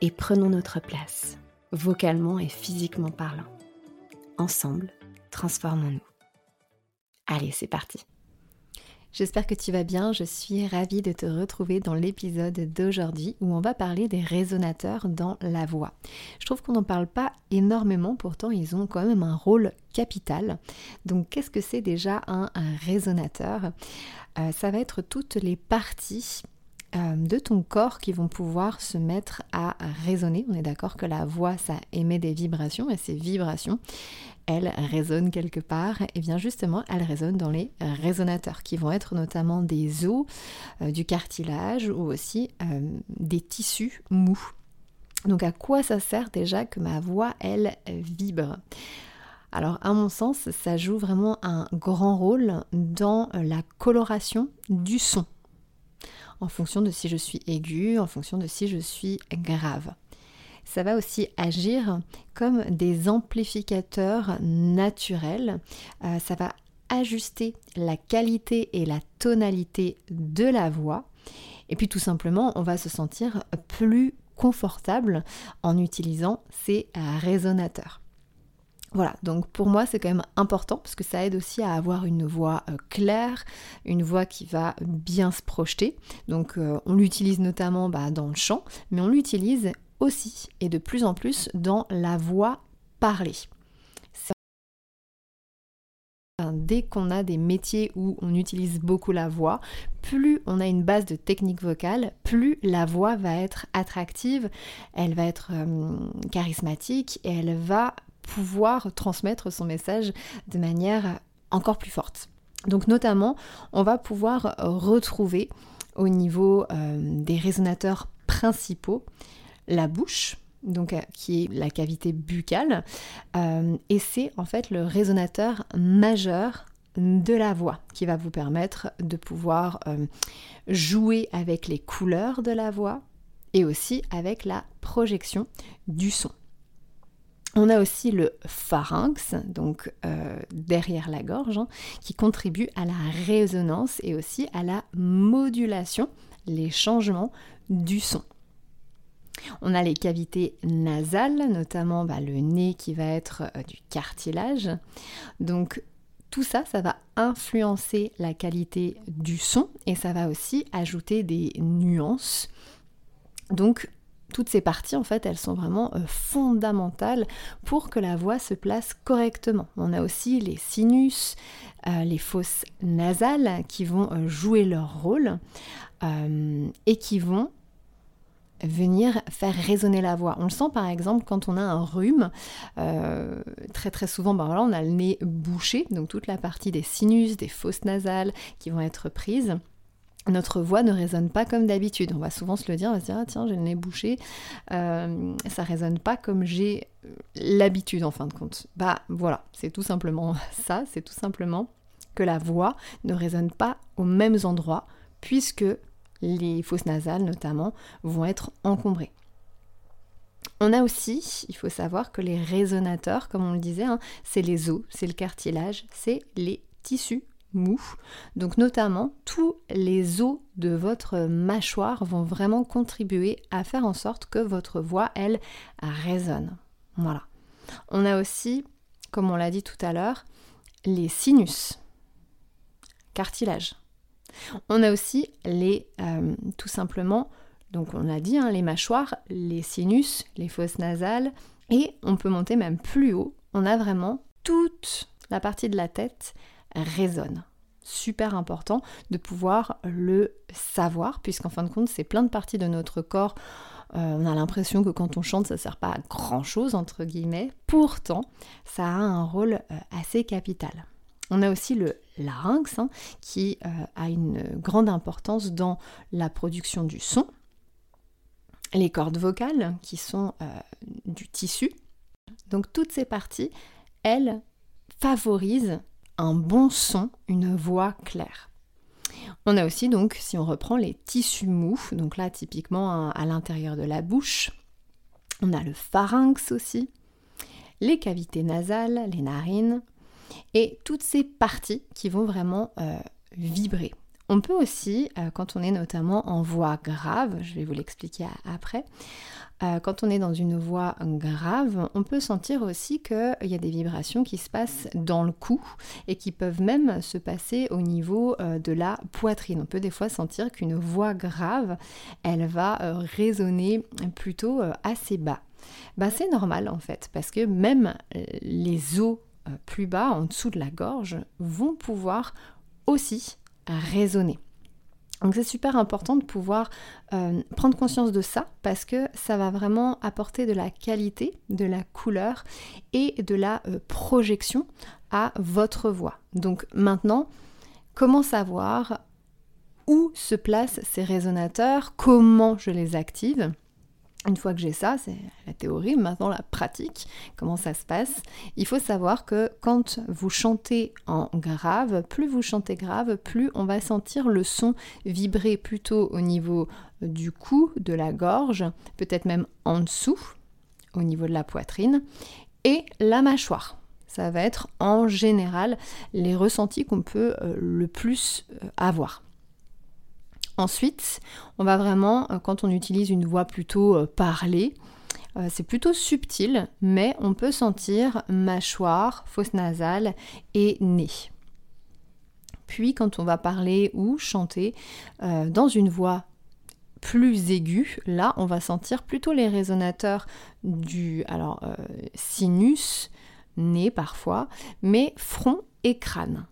et prenons notre place, vocalement et physiquement parlant. Ensemble, transformons-nous. Allez, c'est parti. J'espère que tu vas bien, je suis ravie de te retrouver dans l'épisode d'aujourd'hui où on va parler des résonateurs dans la voix. Je trouve qu'on n'en parle pas énormément, pourtant ils ont quand même un rôle capital. Donc qu'est-ce que c'est déjà un, résonateur? Euh, Ça va être toutes les parties euh, de ton corps qui vont pouvoir se mettre à résonner. On est d'accord que la voix, ça émet des vibrations et ces vibrations, elles résonnent quelque part. Et bien justement, elles résonnent dans les résonateurs qui vont être notamment des os, euh, du cartilage ou aussi euh, des tissus mous. Donc à quoi ça sert déjà que ma voix, elle, vibre? Alors à mon sens, ça joue vraiment un grand rôle dans la coloration du son en fonction de si je suis aiguë, en fonction de si je suis grave. Ça va aussi agir comme des amplificateurs naturels. Euh, ça va ajuster la qualité et la tonalité de la voix. Et puis tout simplement, on va se sentir plus confortable en utilisant ces résonateurs. Voilà, donc pour moi c'est quand même important parce que ça aide aussi à avoir une voix euh, claire, une voix qui va bien se projeter. Donc euh, on l'utilise notamment bah, dans le chant, mais on l'utilise aussi et de plus en plus dans la voix parlée. Dès qu'on a des métiers où on utilise beaucoup la voix, plus on a une base de technique vocale, plus la voix va être attractive, elle va être euh, charismatique et elle va pouvoir transmettre son message de manière encore plus forte. Donc notamment, on va pouvoir retrouver au niveau euh, des résonateurs principaux la bouche, donc euh, qui est la cavité buccale, euh, et c'est en fait le résonateur majeur de la voix qui va vous permettre de pouvoir jouer avec les couleurs de la voix et aussi avec la projection du son. On a aussi le pharynx, donc euh, derrière la gorge, hein, qui contribue à la résonance et aussi à la modulation, les changements du son. On a les cavités nasales, notamment bah, le nez qui va être euh, du cartilage. Donc tout ça, ça va influencer la qualité du son et ça va aussi ajouter des nuances. Donc toutes ces parties, en fait, elles sont vraiment euh, fondamentales pour que la voix se place correctement. On a aussi les sinus, euh, les fosses nasales qui vont euh, jouer leur rôle et qui vont venir faire résonner la voix. On le sent par exemple quand on a un rhume, très souvent ben voilà, on a le nez bouché, donc toute la partie des sinus, des fosses nasales qui vont être prises notre voix ne résonne pas comme d'habitude. On va souvent se le dire, on va se dire, ah, tiens, j'ai le nez bouché, euh, ça résonne pas comme j'ai l'habitude en fin de compte. Bah voilà, c'est tout simplement ça, c'est tout simplement que la voix ne résonne pas aux mêmes endroits, puisque les fosses nasales notamment vont être encombrées. On a aussi, il faut savoir que les résonateurs, comme on le disait, hein, c'est les os, c'est le cartilage, c'est les tissus mou. Donc notamment, tous les os de votre mâchoire vont vraiment contribuer à faire en sorte que votre voix, elle, résonne. Voilà. On a aussi, comme on l'a dit tout à l'heure, les sinus, cartilage. On a aussi les, euh, tout simplement, donc on a dit, hein, les mâchoires, les sinus, les fosses nasales, Et on peut monter même plus haut. On a vraiment toute la partie de la tête résonne. Super important de pouvoir le savoir, puisqu'en fin de compte, c'est plein de parties de notre corps. Euh, on a l'impression que quand on chante, ça ne sert pas à grand chose, entre guillemets. Pourtant, ça a un rôle euh, assez capital. On a aussi le larynx hein, qui euh, a une grande importance dans la production du son. Les cordes vocales qui sont du tissu. Donc toutes ces parties, elles favorisent un bon son, une voix claire. On a aussi donc, si on reprend les tissus mous, donc là typiquement à, l'intérieur de la bouche, on a le pharynx aussi, les cavités nasales, les narines, et toutes ces parties qui vont vraiment euh, vibrer. On peut aussi, euh, quand on est notamment en voix grave, je vais vous l'expliquer après, euh, quand on est dans une voix grave, on peut sentir aussi qu'il y a des vibrations qui se passent dans le cou et qui peuvent même se passer au niveau euh, de la poitrine. On peut des fois sentir qu'une voix grave, elle va résonner plutôt assez bas. Ben, c'est normal en fait, parce que même les os plus bas, en dessous de la gorge, vont pouvoir aussi résonner. Donc c'est super important de pouvoir euh, prendre conscience de ça parce que ça va vraiment apporter de la qualité, de la couleur et de la euh, projection à votre voix. Donc maintenant, comment savoir où se placent ces résonateurs, comment je les active? Une fois que j'ai ça, c'est la théorie, maintenant la pratique, comment ça se passe. Il faut savoir que quand vous chantez en grave, plus vous chantez grave, plus on va sentir le son vibrer plutôt au niveau du cou, de la gorge, peut-être même en dessous, au niveau de la poitrine, et la mâchoire. Ça va être en général les ressentis qu'on peut euh, le plus euh, avoir. Ensuite, on va vraiment, euh, quand on utilise une voix plutôt euh, parlée, euh, c'est plutôt subtil, mais on peut sentir mâchoire, fosse nasale et nez. Puis quand on va parler ou chanter dans une voix plus aiguë, là on va sentir plutôt les résonateurs du alors sinus, nez parfois, mais front et crâne.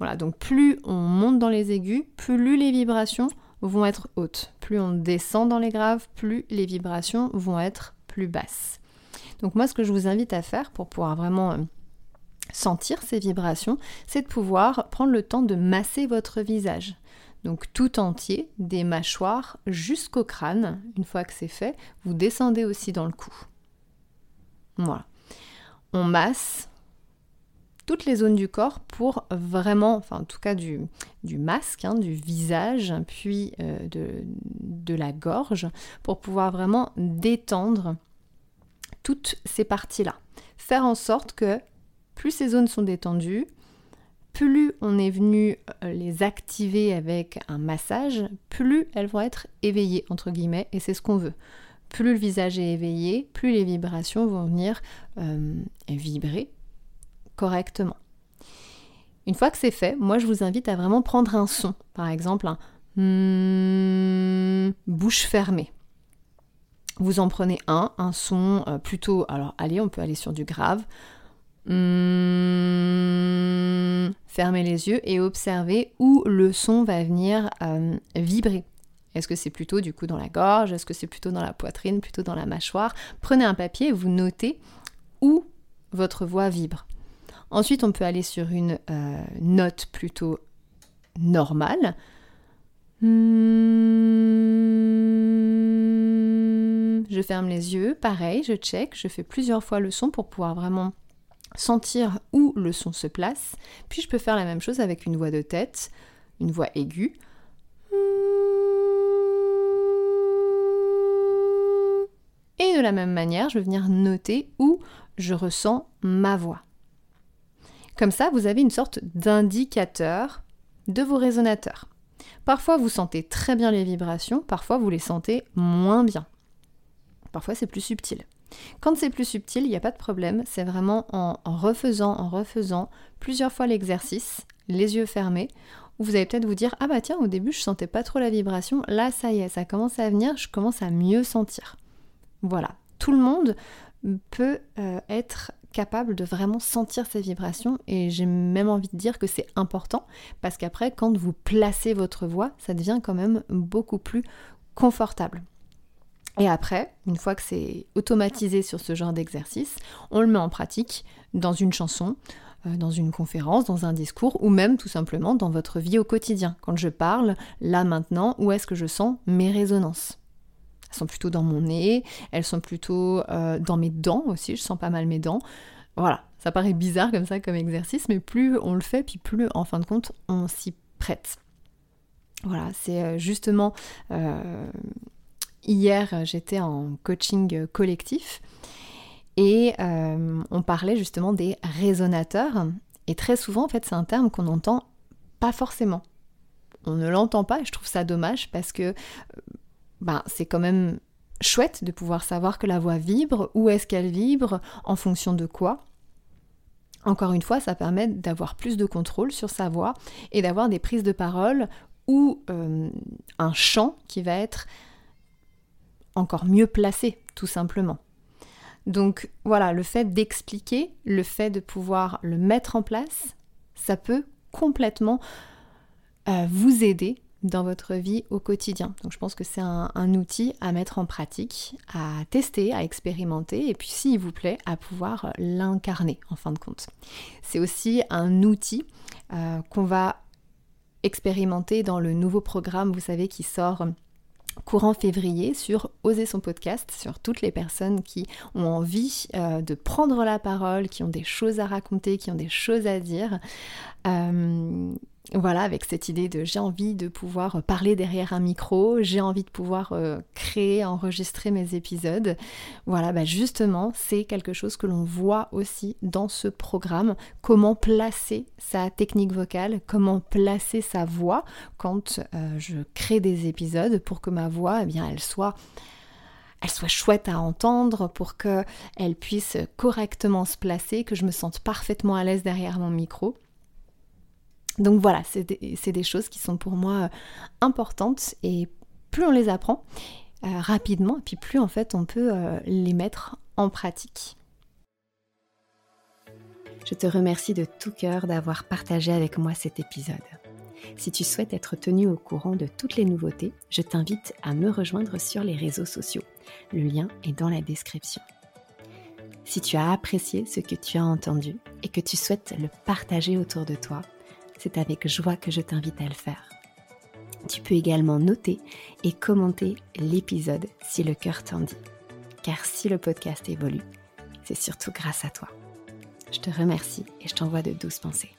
Voilà, donc plus on monte dans les aigus, plus les vibrations vont être hautes. Plus on descend dans les graves, plus les vibrations vont être plus basses. Donc moi, ce que je vous invite à faire pour pouvoir vraiment euh, sentir ces vibrations, c'est de pouvoir prendre le temps de masser votre visage. Donc tout entier, des mâchoires jusqu'au crâne. Une fois que c'est fait, vous descendez aussi dans le cou. Voilà. On masse toutes les zones du corps pour vraiment, en tout cas du, du masque, hein, du visage, puis euh, de, de la gorge, pour pouvoir vraiment détendre toutes ces parties-là. Faire en sorte que plus ces zones sont détendues, plus on est venu euh, les activer avec un massage, plus elles vont être éveillées, entre guillemets, et c'est ce qu'on veut. Plus le visage est éveillé, plus les vibrations vont venir euh, vibrer correctement. Une fois que c'est fait, moi je vous invite à vraiment prendre un son, par exemple un hmm, bouche fermée. Vous en prenez un, un son euh, plutôt, alors allez, on peut aller sur du grave. Hmm, fermez les yeux et observez où le son va venir euh, vibrer. Est-ce que c'est plutôt du coup dans la gorge? Est-ce que c'est plutôt dans la poitrine? Plutôt dans la mâchoire? Prenez un papier et vous notez où votre voix vibre. Ensuite, on peut aller sur une euh, note plutôt normale. Hmm, je ferme les yeux, pareil, je check, je fais plusieurs fois le son pour pouvoir vraiment sentir où le son se place. Puis je peux faire la même chose avec une voix de tête, une voix aiguë. Et de la même manière, je vais venir noter où je ressens ma voix. Comme ça, vous avez une sorte d'indicateur de vos résonateurs. Parfois, vous sentez très bien les vibrations, parfois, vous les sentez moins bien. Parfois, c'est plus subtil. Quand c'est plus subtil, il n'y a pas de problème, c'est vraiment en, refaisant, en refaisant plusieurs fois l'exercice, les yeux fermés, où vous allez peut-être vous dire Ah bah tiens, au début je sentais pas trop la vibration, là ça y est, ça commence à venir, je commence à mieux sentir. Voilà, tout le monde peut euh, être capable de vraiment sentir ces vibrations et j'ai même envie de dire que c'est important parce qu'après quand vous placez votre voix ça devient quand même beaucoup plus confortable. Et après, une fois que c'est automatisé sur ce genre d'exercice, on le met en pratique dans une chanson, euh, dans une conférence, dans un discours, ou même tout simplement dans votre vie au quotidien. Quand je parle, là maintenant, où est-ce que je sens mes résonances? Elles sont plutôt dans mon nez, elles sont plutôt euh, dans mes dents aussi, je sens pas mal mes dents. Voilà, ça paraît bizarre comme ça comme exercice, mais plus on le fait, puis plus en fin de compte on s'y prête. Voilà, c'est euh, justement Hier, j'étais en coaching collectif et euh, on parlait justement des résonateurs. Et très souvent, en fait, c'est un terme qu'on n'entend pas forcément. On ne l'entend pas et je trouve ça dommage parce que ben, c'est quand même chouette de pouvoir savoir que la voix vibre, où est-ce qu'elle vibre, en fonction de quoi. Encore une fois, ça permet d'avoir plus de contrôle sur sa voix et d'avoir des prises de parole ou euh, un chant qui va être encore mieux placé, tout simplement. Donc voilà, le fait d'expliquer, le fait de pouvoir le mettre en place, ça peut complètement euh, vous aider dans votre vie au quotidien. Donc je pense que c'est un, outil à mettre en pratique, à tester, à expérimenter, et puis s'il vous plaît, à pouvoir l'incarner en fin de compte. C'est aussi un outil euh, qu'on va expérimenter dans le nouveau programme, vous savez, qui sort courant février sur Oser son podcast, sur toutes les personnes qui ont envie euh, de prendre la parole, qui ont des choses à raconter, qui ont des choses à dire. Euh, voilà, avec cette idée de j'ai envie de pouvoir parler derrière un micro, j'ai envie de pouvoir euh, créer, enregistrer mes épisodes. Voilà, bah justement, c'est quelque chose que l'on voit aussi dans ce programme, comment placer sa technique vocale, comment placer sa voix quand euh, je crée des épisodes pour que ma voix, eh bien, elle soit elle soit chouette à entendre, pour qu'elle puisse correctement se placer, que je me sente parfaitement à l'aise derrière mon micro. Donc voilà, c'est des, choses qui sont pour moi euh, importantes et plus on les apprend euh, rapidement, et puis plus en fait on peut euh, les mettre en pratique. Je te remercie de tout cœur d'avoir partagé avec moi cet épisode. Si tu souhaites être tenu au courant de toutes les nouveautés, je t'invite à me rejoindre sur les réseaux sociaux. Le lien est dans la description. Si tu as apprécié ce que tu as entendu et que tu souhaites le partager autour de toi, c'est avec joie que je t'invite à le faire. Tu peux également noter et commenter l'épisode si le cœur t'en dit. Car si le podcast évolue, c'est surtout grâce à toi. Je te remercie et je t'envoie de douces pensées.